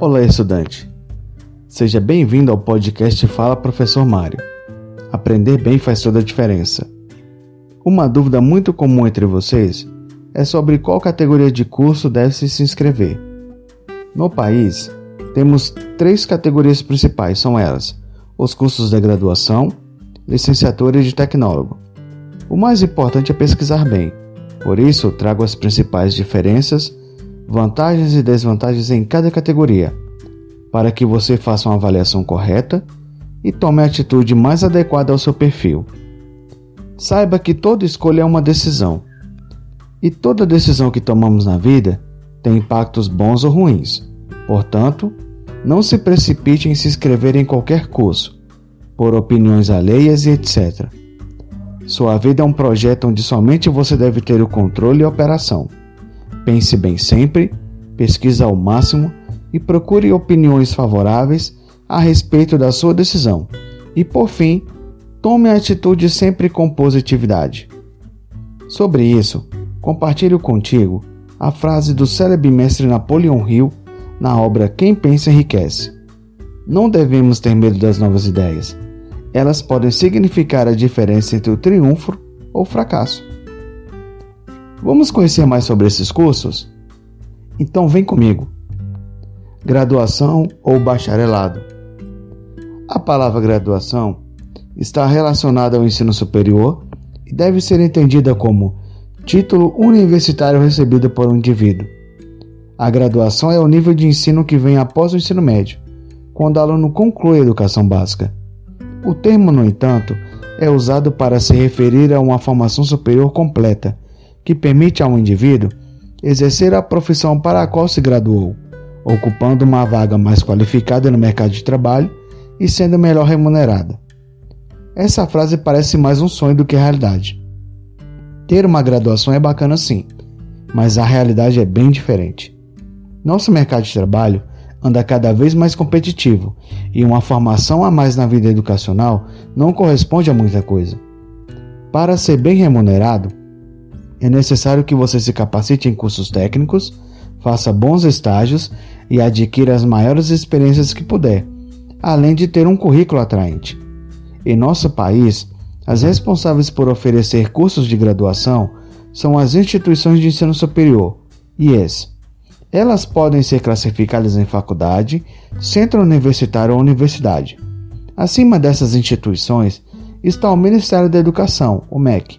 Olá, estudante. Seja bem-vindo ao podcast Fala Professor Mário. Aprender bem faz toda a diferença. Uma dúvida muito comum entre vocês é sobre qual categoria de curso deve se inscrever. No país, temos três categorias principais, são elas: os cursos de graduação, licenciatura e de tecnólogo. O mais importante é pesquisar bem, por isso trago as principais diferenças vantagens e desvantagens em cada categoria, para que você faça uma avaliação correta e tome a atitude mais adequada ao seu perfil. Saiba que toda escolha é uma decisão, e toda decisão que tomamos na vida tem impactos bons ou ruins. Portanto, não se precipite em se inscrever em qualquer curso, por opiniões alheias e etc. Sua vida é um projeto onde somente você deve ter o controle e operação. Pense bem sempre, pesquise ao máximo e procure opiniões favoráveis a respeito da sua decisão. E por fim, tome a atitude sempre com positividade. Sobre isso, compartilho contigo a frase do célebre mestre Napoleão Hill na obra Quem Pensa Enriquece. Não devemos ter medo das novas ideias. Elas podem significar a diferença entre o triunfo ou o fracasso. Vamos conhecer mais sobre esses cursos? Então vem comigo. Graduação ou bacharelado. A palavra graduação está relacionada ao ensino superior e deve ser entendida como título universitário recebido por um indivíduo. A graduação é o nível de ensino que vem após o ensino médio, quando o aluno conclui a educação básica. O termo, no entanto, é usado para se referir a uma formação superior completa que permite a um indivíduo exercer a profissão para a qual se graduou, ocupando uma vaga mais qualificada no mercado de trabalho e sendo melhor remunerada. Essa frase parece mais um sonho do que realidade. Ter uma graduação é bacana sim, mas a realidade é bem diferente. Nosso mercado de trabalho anda cada vez mais competitivo e uma formação a mais na vida educacional não corresponde a muita coisa. Para ser bem remunerado, é necessário que você se capacite em cursos técnicos, faça bons estágios e adquira as maiores experiências que puder, além de ter um currículo atraente. Em nosso país, as responsáveis por oferecer cursos de graduação são as instituições de ensino superior, IES. Elas podem ser classificadas em faculdade, centro universitário ou universidade. Acima dessas instituições está o Ministério da Educação, o MEC,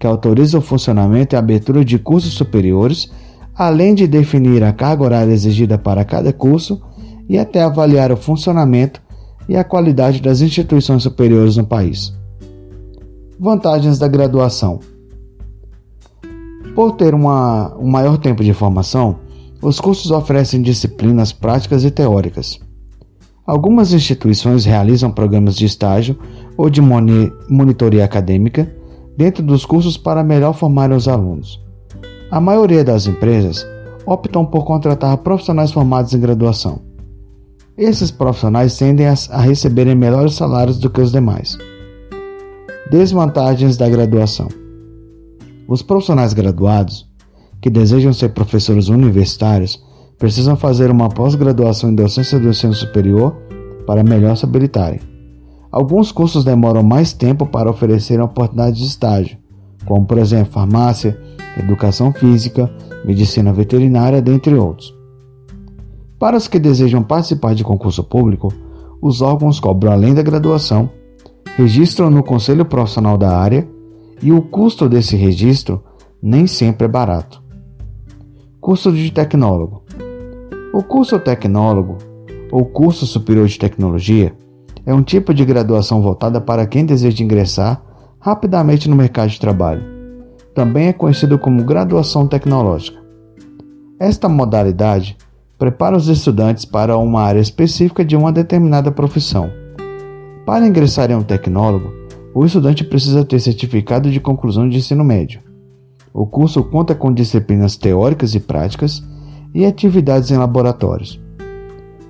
que autoriza o funcionamento e abertura de cursos superiores, além de definir a carga horária exigida para cada curso e até avaliar o funcionamento e a qualidade das instituições superiores no país. Vantagens da graduação: Por ter uma, um maior tempo de formação, os cursos oferecem disciplinas práticas e teóricas. Algumas instituições realizam programas de estágio ou de monitoria acadêmica dentro dos cursos para melhor formar os alunos. A maioria das empresas optam por contratar profissionais formados em graduação. Esses profissionais tendem a receberem melhores salários do que os demais. Desvantagens da graduação: Os profissionais graduados que desejam ser professores universitários precisam fazer uma pós-graduação em docência do ensino superior para melhor se habilitarem. Alguns cursos demoram mais tempo para oferecer oportunidades de estágio, como por exemplo farmácia, educação física, medicina veterinária, dentre outros. Para os que desejam participar de concurso público, os órgãos cobram além da graduação, registram no conselho profissional da área e o custo desse registro nem sempre é barato. Curso de tecnólogo. O curso tecnólogo, ou curso superior de tecnologia, é um tipo de graduação voltada para quem deseja ingressar rapidamente no mercado de trabalho. Também é conhecido como graduação tecnológica. Esta modalidade prepara os estudantes para uma área específica de uma determinada profissão. Para ingressar em um tecnólogo, o estudante precisa ter certificado de conclusão de ensino médio. O curso conta com disciplinas teóricas e práticas e atividades em laboratórios.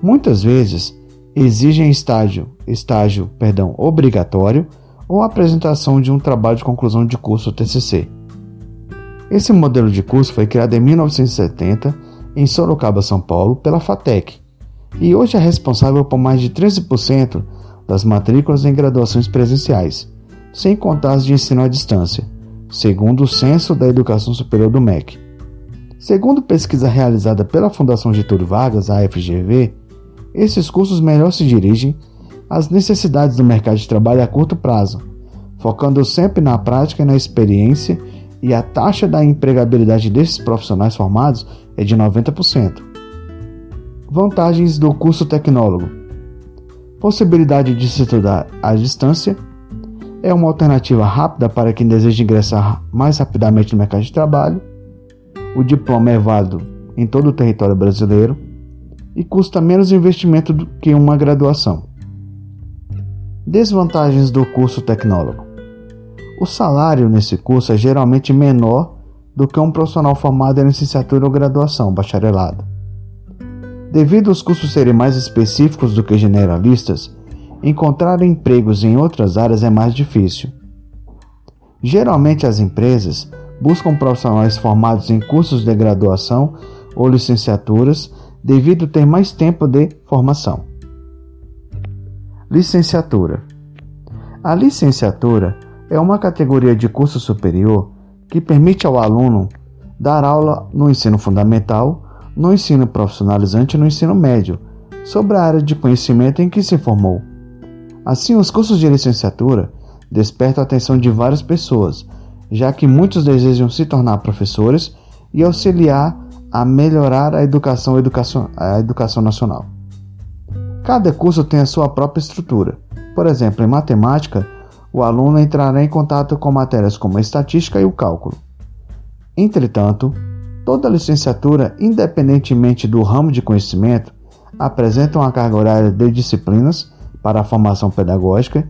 Muitas vezes, exigem estágio, estágio perdão, obrigatório ou apresentação de um trabalho de conclusão de curso TCC. Esse modelo de curso foi criado em 1970 em Sorocaba, São Paulo, pela FATEC e hoje é responsável por mais de 13% das matrículas em graduações presenciais, sem contar as de ensino à distância, segundo o Censo da Educação Superior do MEC. Segundo pesquisa realizada pela Fundação Getúlio Vargas, a FGV, esses cursos melhor se dirigem às necessidades do mercado de trabalho a curto prazo, focando sempre na prática e na experiência, e a taxa da empregabilidade desses profissionais formados é de 90%. Vantagens do curso tecnólogo: possibilidade de se estudar à distância, é uma alternativa rápida para quem deseja ingressar mais rapidamente no mercado de trabalho. O diploma é válido em todo o território brasileiro e custa menos investimento do que uma graduação. Desvantagens do curso tecnólogo: o salário nesse curso é geralmente menor do que um profissional formado em licenciatura ou graduação, bacharelado. Devido aos cursos serem mais específicos do que generalistas, encontrar empregos em outras áreas é mais difícil. Geralmente as empresas buscam profissionais formados em cursos de graduação ou licenciaturas devido ter mais tempo de formação. Licenciatura. A licenciatura é uma categoria de curso superior que permite ao aluno dar aula no ensino fundamental, no ensino profissionalizante e no ensino médio, sobre a área de conhecimento em que se formou. Assim, os cursos de licenciatura despertam a atenção de várias pessoas, já que muitos desejam se tornar professores e auxiliar a melhorar a educação, a educação nacional. Cada curso tem a sua própria estrutura. Por exemplo, em matemática, o aluno entrará em contato com matérias como a estatística e o cálculo. Entretanto, toda licenciatura, independentemente do ramo de conhecimento, apresenta uma carga horária de disciplinas para a formação pedagógica,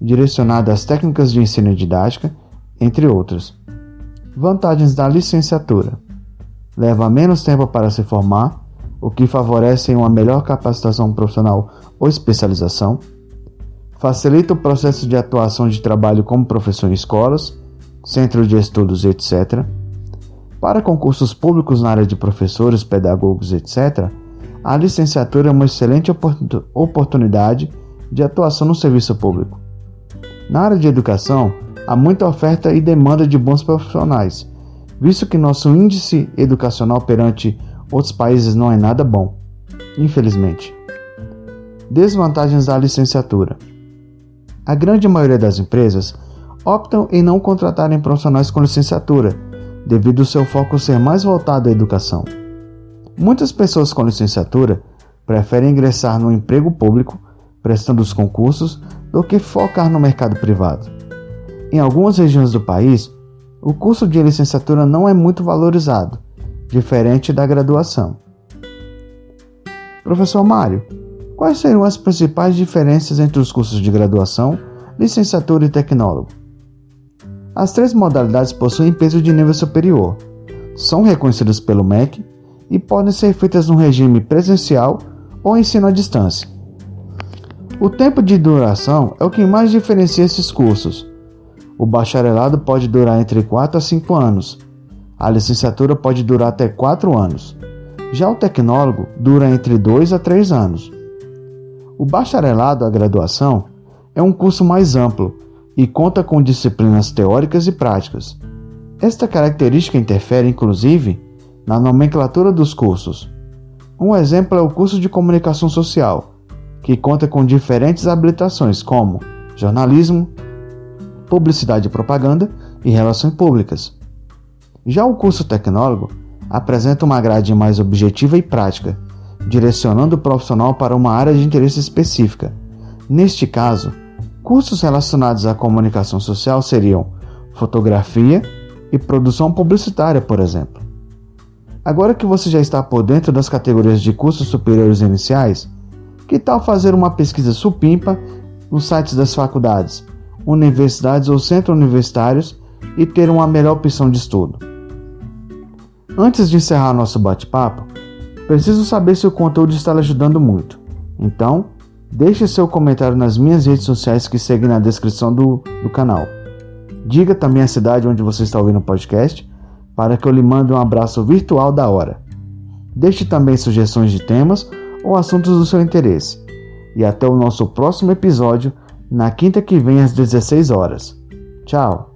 direcionada às técnicas de ensino didática, entre outras. Vantagens da licenciatura: leva menos tempo para se formar, o que favorece uma melhor capacitação profissional ou especialização facilita o processo de atuação de trabalho como professor em escolas, centros de estudos, etc. Para concursos públicos na área de professores, pedagogos, etc., a licenciatura é uma excelente oportunidade de atuação no serviço público. Na área de educação, há muita oferta e demanda de bons profissionais, visto que nosso índice educacional perante outros países não é nada bom, infelizmente. Desvantagens da licenciatura. A grande maioria das empresas optam em não contratarem profissionais com licenciatura, devido ao seu foco ser mais voltado à educação. Muitas pessoas com licenciatura preferem ingressar no emprego público, prestando os concursos, do que focar no mercado privado. Em algumas regiões do país, o curso de licenciatura não é muito valorizado, diferente da graduação. Professor Mário, Quais seriam as principais diferenças entre os cursos de graduação, licenciatura e tecnólogo? As três modalidades possuem peso de nível superior, são reconhecidas pelo MEC e podem ser feitas no regime presencial ou ensino à distância. O tempo de duração é o que mais diferencia esses cursos. O bacharelado pode durar entre 4 a 5 anos. A licenciatura pode durar até 4 anos. Já o tecnólogo dura entre 2 a 3 anos. O bacharelado, a graduação, é um curso mais amplo e conta com disciplinas teóricas e práticas. Esta característica interfere, inclusive, na nomenclatura dos cursos. Um exemplo é o curso de comunicação social, que conta com diferentes habilitações como jornalismo, publicidade e propaganda e relações públicas. Já o curso tecnólogo apresenta uma grade mais objetiva e prática, direcionando o profissional para uma área de interesse específica. Neste caso, cursos relacionados à comunicação social seriam fotografia e produção publicitária, por exemplo. Agora que você já está por dentro das categorias de cursos superiores iniciais, que tal fazer uma pesquisa supimpa nos sites das faculdades, universidades ou centros universitários e ter uma melhor opção de estudo? Antes de encerrar nosso bate-papo, Preciso saber se o conteúdo está lhe ajudando muito. Então, deixe seu comentário nas minhas redes sociais que seguem na descrição do, do canal. Diga também a cidade onde você está ouvindo o podcast para que eu lhe mande um abraço virtual da hora. Deixe também sugestões de temas ou assuntos do seu interesse. E até o nosso próximo episódio, na quinta que vem às 16 horas. Tchau!